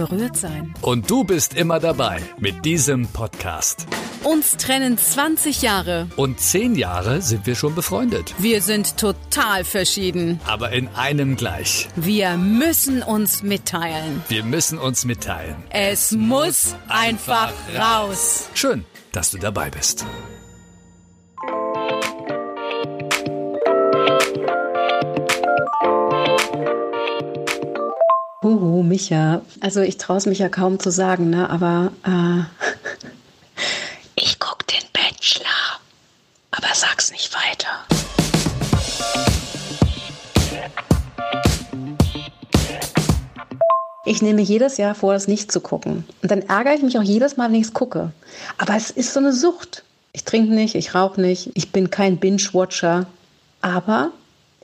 berührt sein. Und du bist immer dabei mit diesem Podcast. Uns trennen 20 Jahre. Und 10 Jahre sind wir schon befreundet. Wir sind total verschieden. Aber in einem gleich. Wir müssen uns mitteilen. Wir müssen uns mitteilen. Es muss einfach raus. Schön, dass du dabei bist. Huhu, Micha. Also ich traue es mich ja kaum zu sagen, ne? aber äh, ich guck den Bachelor. Aber sag's nicht weiter. Ich nehme jedes Jahr vor, das nicht zu gucken. Und dann ärgere ich mich auch jedes Mal, wenn ich es gucke. Aber es ist so eine Sucht. Ich trinke nicht, ich rauche nicht, ich bin kein Binge-Watcher. Aber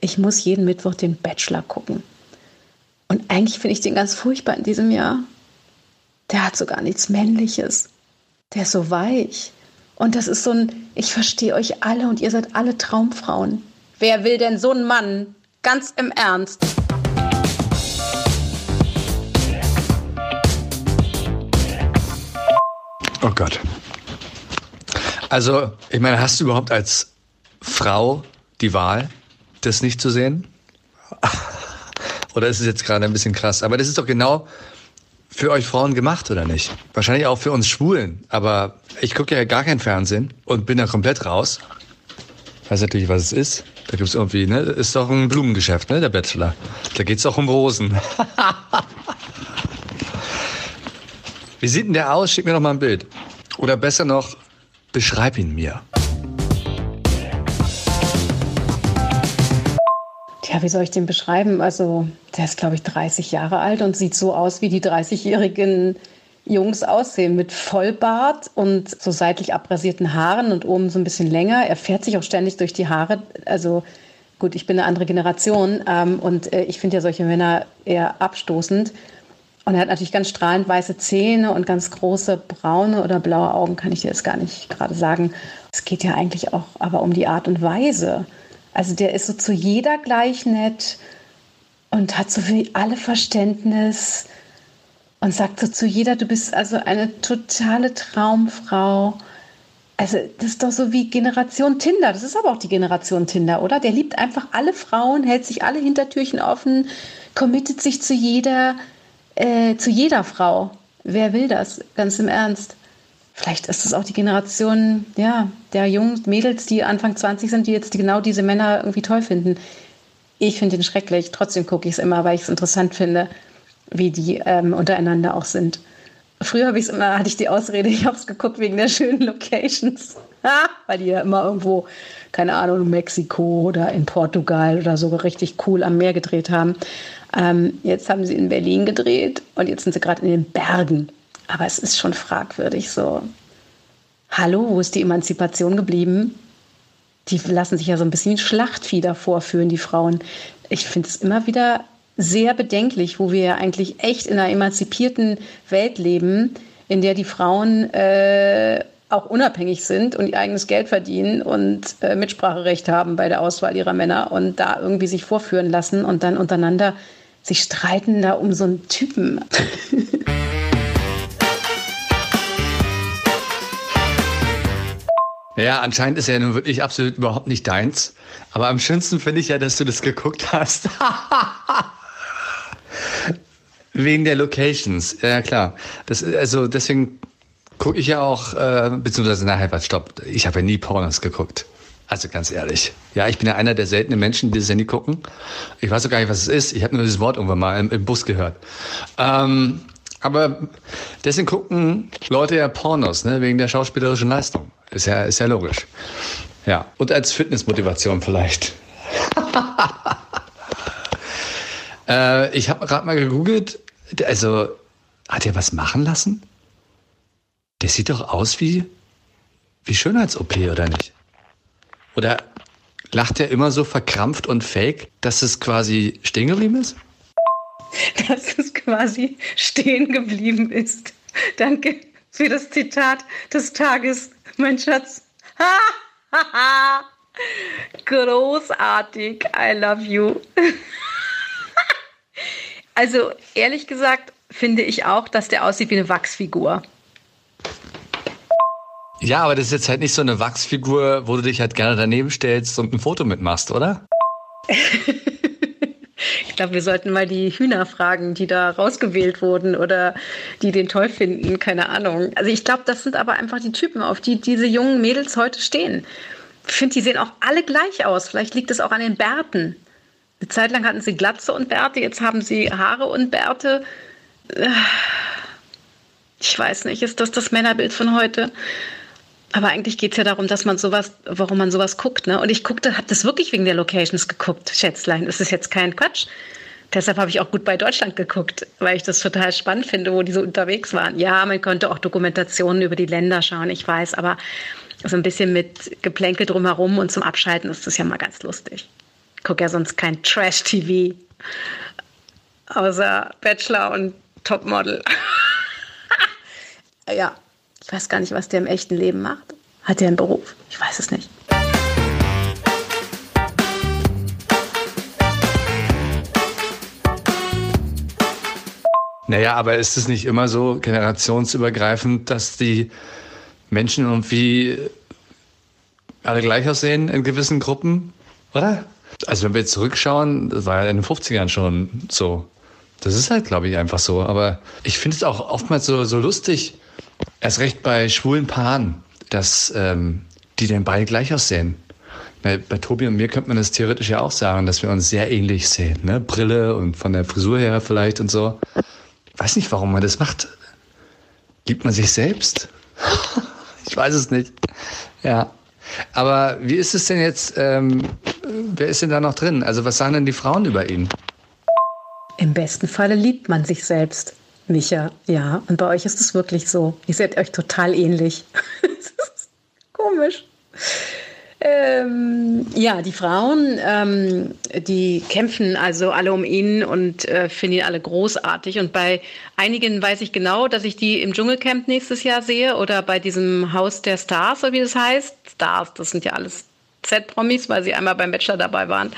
ich muss jeden Mittwoch den Bachelor gucken. Und eigentlich finde ich den ganz furchtbar in diesem Jahr. Der hat so gar nichts Männliches. Der ist so weich. Und das ist so ein, ich verstehe euch alle und ihr seid alle Traumfrauen. Wer will denn so einen Mann? Ganz im Ernst. Oh Gott. Also, ich meine, hast du überhaupt als Frau die Wahl, das nicht zu sehen? Oder ist es jetzt gerade ein bisschen krass? Aber das ist doch genau für euch Frauen gemacht, oder nicht? Wahrscheinlich auch für uns Schwulen. Aber ich gucke ja gar kein Fernsehen und bin da komplett raus. Weiß natürlich, was es ist. Da gibt es irgendwie, ne? Ist doch ein Blumengeschäft, ne? Der Bachelor. Da geht es auch um Rosen. Wie sieht denn der aus? Schick mir doch mal ein Bild. Oder besser noch, beschreib ihn mir. Tja, wie soll ich den beschreiben? Also, der ist, glaube ich, 30 Jahre alt und sieht so aus, wie die 30-jährigen Jungs aussehen. Mit Vollbart und so seitlich abrasierten Haaren und oben so ein bisschen länger. Er fährt sich auch ständig durch die Haare. Also, gut, ich bin eine andere Generation ähm, und äh, ich finde ja solche Männer eher abstoßend. Und er hat natürlich ganz strahlend weiße Zähne und ganz große braune oder blaue Augen, kann ich dir jetzt gar nicht gerade sagen. Es geht ja eigentlich auch aber um die Art und Weise. Also der ist so zu jeder gleich nett und hat so für alle Verständnis und sagt so zu jeder, du bist also eine totale Traumfrau. Also das ist doch so wie Generation Tinder. Das ist aber auch die Generation Tinder, oder? Der liebt einfach alle Frauen, hält sich alle Hintertürchen offen, committet sich zu jeder, äh, zu jeder Frau. Wer will das? Ganz im Ernst. Vielleicht ist es auch die Generation ja, der jungen Mädels, die Anfang 20 sind, die jetzt genau diese Männer irgendwie toll finden. Ich finde ihn schrecklich. Trotzdem gucke ich es immer, weil ich es interessant finde, wie die ähm, untereinander auch sind. Früher ich immer, hatte ich die Ausrede, ich habe es geguckt wegen der schönen Locations. weil die ja immer irgendwo, keine Ahnung, in Mexiko oder in Portugal oder so richtig cool am Meer gedreht haben. Ähm, jetzt haben sie in Berlin gedreht und jetzt sind sie gerade in den Bergen. Aber es ist schon fragwürdig so. Hallo, wo ist die Emanzipation geblieben? Die lassen sich ja so ein bisschen Schlachtvieh davor führen, die Frauen. Ich finde es immer wieder sehr bedenklich, wo wir ja eigentlich echt in einer emanzipierten Welt leben, in der die Frauen äh, auch unabhängig sind und ihr eigenes Geld verdienen und äh, Mitspracherecht haben bei der Auswahl ihrer Männer und da irgendwie sich vorführen lassen und dann untereinander sich streiten da um so einen Typen. Ja, anscheinend ist er nun wirklich absolut überhaupt nicht deins. Aber am schönsten finde ich ja, dass du das geguckt hast. Wegen der Locations. Ja, klar. Das, also deswegen gucke ich ja auch, äh, beziehungsweise nachher, was stopp. Ich habe ja nie Pornos geguckt. Also ganz ehrlich. Ja, ich bin ja einer der seltenen Menschen, die das ja nie gucken. Ich weiß auch gar nicht, was es ist. Ich habe nur dieses Wort irgendwann mal im, im Bus gehört. Ähm, aber deswegen gucken Leute ja Pornos, ne, wegen der schauspielerischen Leistung. Ist ja, ist ja logisch. Ja. Und als Fitnessmotivation vielleicht. äh, ich habe gerade mal gegoogelt. Also, hat er was machen lassen? Der sieht doch aus wie, wie Schönheits-OP, oder nicht? Oder lacht er immer so verkrampft und fake, dass es quasi stehen geblieben ist? Dass es quasi stehen geblieben ist. Danke für das Zitat des Tages, mein Schatz. Großartig. I love you. also ehrlich gesagt finde ich auch, dass der aussieht wie eine Wachsfigur. Ja, aber das ist jetzt halt nicht so eine Wachsfigur, wo du dich halt gerne daneben stellst und ein Foto mitmachst, oder? ich glaube, wir sollten mal die Hühner fragen, die da rausgewählt wurden oder die den toll finden, keine Ahnung. Also ich glaube, das sind aber einfach die Typen, auf die diese jungen Mädels heute stehen. Ich finde, die sehen auch alle gleich aus. Vielleicht liegt es auch an den Bärten. Eine Zeit lang hatten sie Glatze und Bärte, jetzt haben sie Haare und Bärte. Ich weiß nicht, ist das das Männerbild von heute? Aber eigentlich geht es ja darum, dass man sowas, warum man sowas guckt. Ne? Und ich guckte, habe das wirklich wegen der Locations geguckt, Schätzlein. Das ist jetzt kein Quatsch. Deshalb habe ich auch gut bei Deutschland geguckt, weil ich das total spannend finde, wo die so unterwegs waren. Ja, man könnte auch Dokumentationen über die Länder schauen, ich weiß, aber so ein bisschen mit Geplänkel drumherum und zum Abschalten ist das ja mal ganz lustig. Ich gucke ja sonst kein Trash-TV, außer Bachelor und Topmodel. ja, ich weiß gar nicht, was der im echten Leben macht. Hat er einen Beruf? Ich weiß es nicht. Naja, aber ist es nicht immer so generationsübergreifend, dass die Menschen irgendwie alle gleich aussehen in gewissen Gruppen, oder? Also wenn wir jetzt zurückschauen, das war ja in den 50ern schon so. Das ist halt, glaube ich, einfach so. Aber ich finde es auch oftmals so, so lustig, erst recht bei schwulen Paaren, dass ähm, die dann beide gleich aussehen. Bei, bei Tobi und mir könnte man das theoretisch ja auch sagen, dass wir uns sehr ähnlich sehen. Ne? Brille und von der Frisur her vielleicht und so. Ich weiß nicht, warum man das macht. Gibt man sich selbst? ich weiß es nicht. Ja. Aber wie ist es denn jetzt? Ähm, wer ist denn da noch drin? Also was sagen denn die Frauen über ihn? Im besten Falle liebt man sich selbst. Micha, ja. Und bei euch ist es wirklich so. Ihr seid euch total ähnlich. komisch. Ähm, ja, die Frauen, ähm, die kämpfen also alle um ihn und äh, finden ihn alle großartig. Und bei einigen weiß ich genau, dass ich die im Dschungelcamp nächstes Jahr sehe oder bei diesem Haus der Stars, so wie das heißt. Stars, das sind ja alles Z-Promis, weil sie einmal beim Bachelor dabei waren.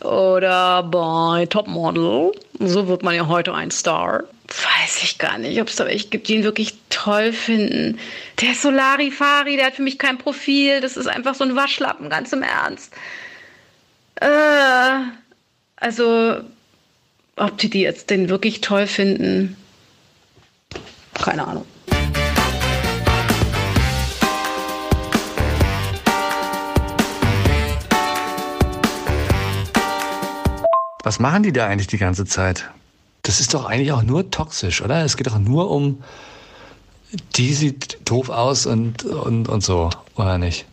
Oder bei Topmodel. So wird man ja heute ein Star weiß ich gar nicht, ob es da welche gibt, die ihn wirklich toll finden. Der Solarifari, der hat für mich kein Profil. Das ist einfach so ein Waschlappen, ganz im Ernst. Äh, also, ob die die jetzt den wirklich toll finden, keine Ahnung. Was machen die da eigentlich die ganze Zeit? Das ist doch eigentlich auch nur toxisch, oder? Es geht doch nur um, die sieht doof aus und, und, und so, oder nicht?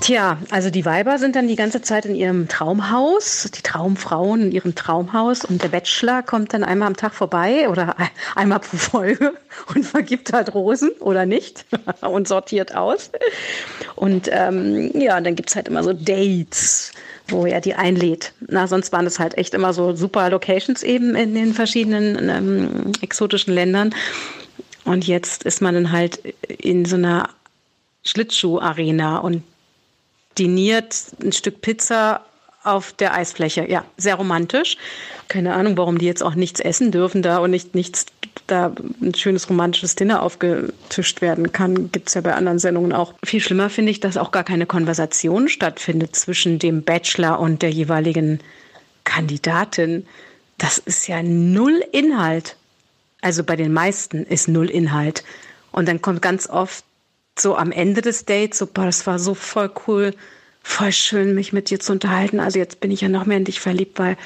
Tja, also die Weiber sind dann die ganze Zeit in ihrem Traumhaus, die Traumfrauen in ihrem Traumhaus und der Bachelor kommt dann einmal am Tag vorbei oder einmal pro Folge und vergibt halt Rosen oder nicht und sortiert aus. Und ähm, ja, dann gibt es halt immer so Dates wo er die einlädt. Na, sonst waren es halt echt immer so super Locations eben in den verschiedenen ähm, exotischen Ländern. Und jetzt ist man dann halt in so einer Schlittschuh-Arena und diniert ein Stück Pizza auf der Eisfläche. Ja, sehr romantisch. Keine Ahnung, warum die jetzt auch nichts essen dürfen da und nicht nichts da ein schönes romantisches Dinner aufgetischt werden kann, gibt es ja bei anderen Sendungen auch. Viel schlimmer finde ich, dass auch gar keine Konversation stattfindet zwischen dem Bachelor und der jeweiligen Kandidatin. Das ist ja null Inhalt. Also bei den meisten ist null Inhalt. Und dann kommt ganz oft so am Ende des Dates, so, boah, das war so voll cool, voll schön, mich mit dir zu unterhalten. Also jetzt bin ich ja noch mehr in dich verliebt, weil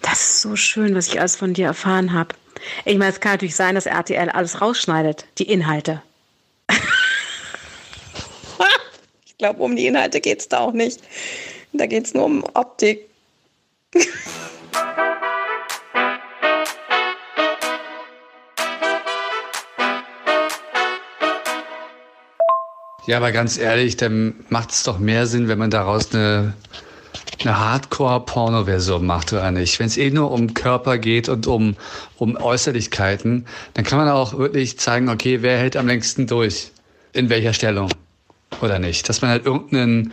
das ist so schön, was ich alles von dir erfahren habe. Ich meine, es kann natürlich sein, dass RTL alles rausschneidet, die Inhalte. ich glaube, um die Inhalte geht es da auch nicht. Da geht es nur um Optik. Ja, aber ganz ehrlich, dann macht es doch mehr Sinn, wenn man daraus eine eine Hardcore-Porno-Version macht oder nicht. Wenn es eh nur um Körper geht und um, um Äußerlichkeiten, dann kann man auch wirklich zeigen, okay, wer hält am längsten durch? In welcher Stellung? Oder nicht? Dass man halt irgendein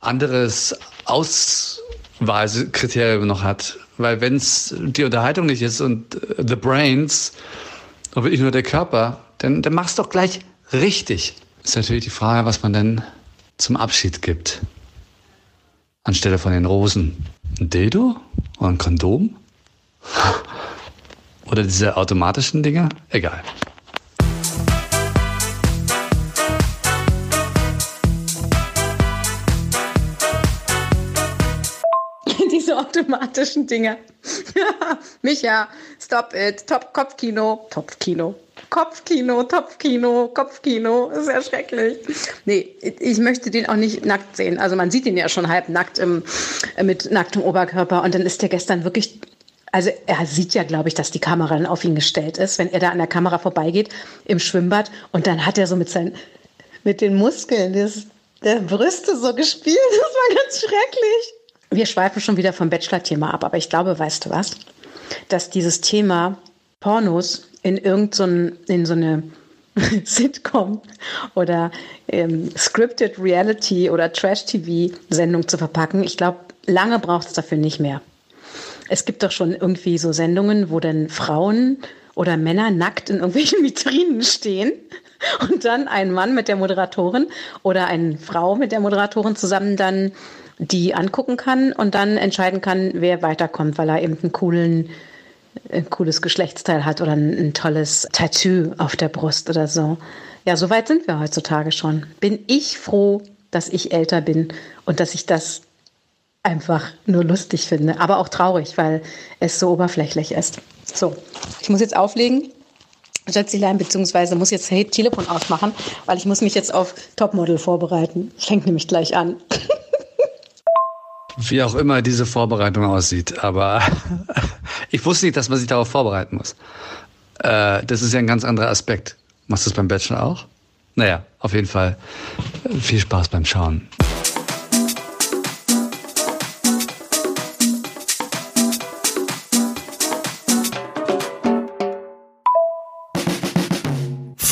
anderes Ausweisekriterium noch hat. Weil wenn es die Unterhaltung nicht ist und äh, the brains und wirklich nur der Körper, dann, dann mach's doch gleich richtig. Ist natürlich die Frage, was man denn zum Abschied gibt. Anstelle von den Rosen. Ein Dildo? Oder ein Kondom? Oder diese automatischen Dinge? Egal. diese automatischen Dinge. Micha, stop it. Top Kopfkino. Topfkino. Kopfkino, Topfkino, Kopfkino. Ist ja schrecklich. Nee, ich möchte den auch nicht nackt sehen. Also man sieht ihn ja schon halb nackt im, mit nacktem Oberkörper. Und dann ist der gestern wirklich also er sieht ja, glaube ich, dass die Kamera dann auf ihn gestellt ist, wenn er da an der Kamera vorbeigeht im Schwimmbad und dann hat er so mit seinen mit den Muskeln des, der Brüste so gespielt. Das war ganz schrecklich. Wir schweifen schon wieder vom Bachelor-Thema ab, aber ich glaube, weißt du was? Dass dieses Thema Pornos in irgendein, so in so eine Sitcom oder ähm, Scripted Reality oder Trash-TV-Sendung zu verpacken, ich glaube, lange braucht es dafür nicht mehr. Es gibt doch schon irgendwie so Sendungen, wo dann Frauen oder Männer nackt in irgendwelchen Vitrinen stehen und dann ein Mann mit der Moderatorin oder eine Frau mit der Moderatorin zusammen dann die angucken kann und dann entscheiden kann, wer weiterkommt, weil er eben einen coolen, ein cooles Geschlechtsteil hat oder ein, ein tolles Tattoo auf der Brust oder so. Ja, so weit sind wir heutzutage schon. Bin ich froh, dass ich älter bin und dass ich das einfach nur lustig finde, aber auch traurig, weil es so oberflächlich ist. So, ich muss jetzt auflegen. Schätzelein, beziehungsweise muss jetzt hey, Telefon ausmachen, weil ich muss mich jetzt auf Topmodel vorbereiten. Fängt nämlich gleich an. Wie auch immer diese Vorbereitung aussieht, aber ich wusste nicht, dass man sich darauf vorbereiten muss. Äh, das ist ja ein ganz anderer Aspekt. Machst du das beim Bachelor auch? Naja, auf jeden Fall viel Spaß beim Schauen.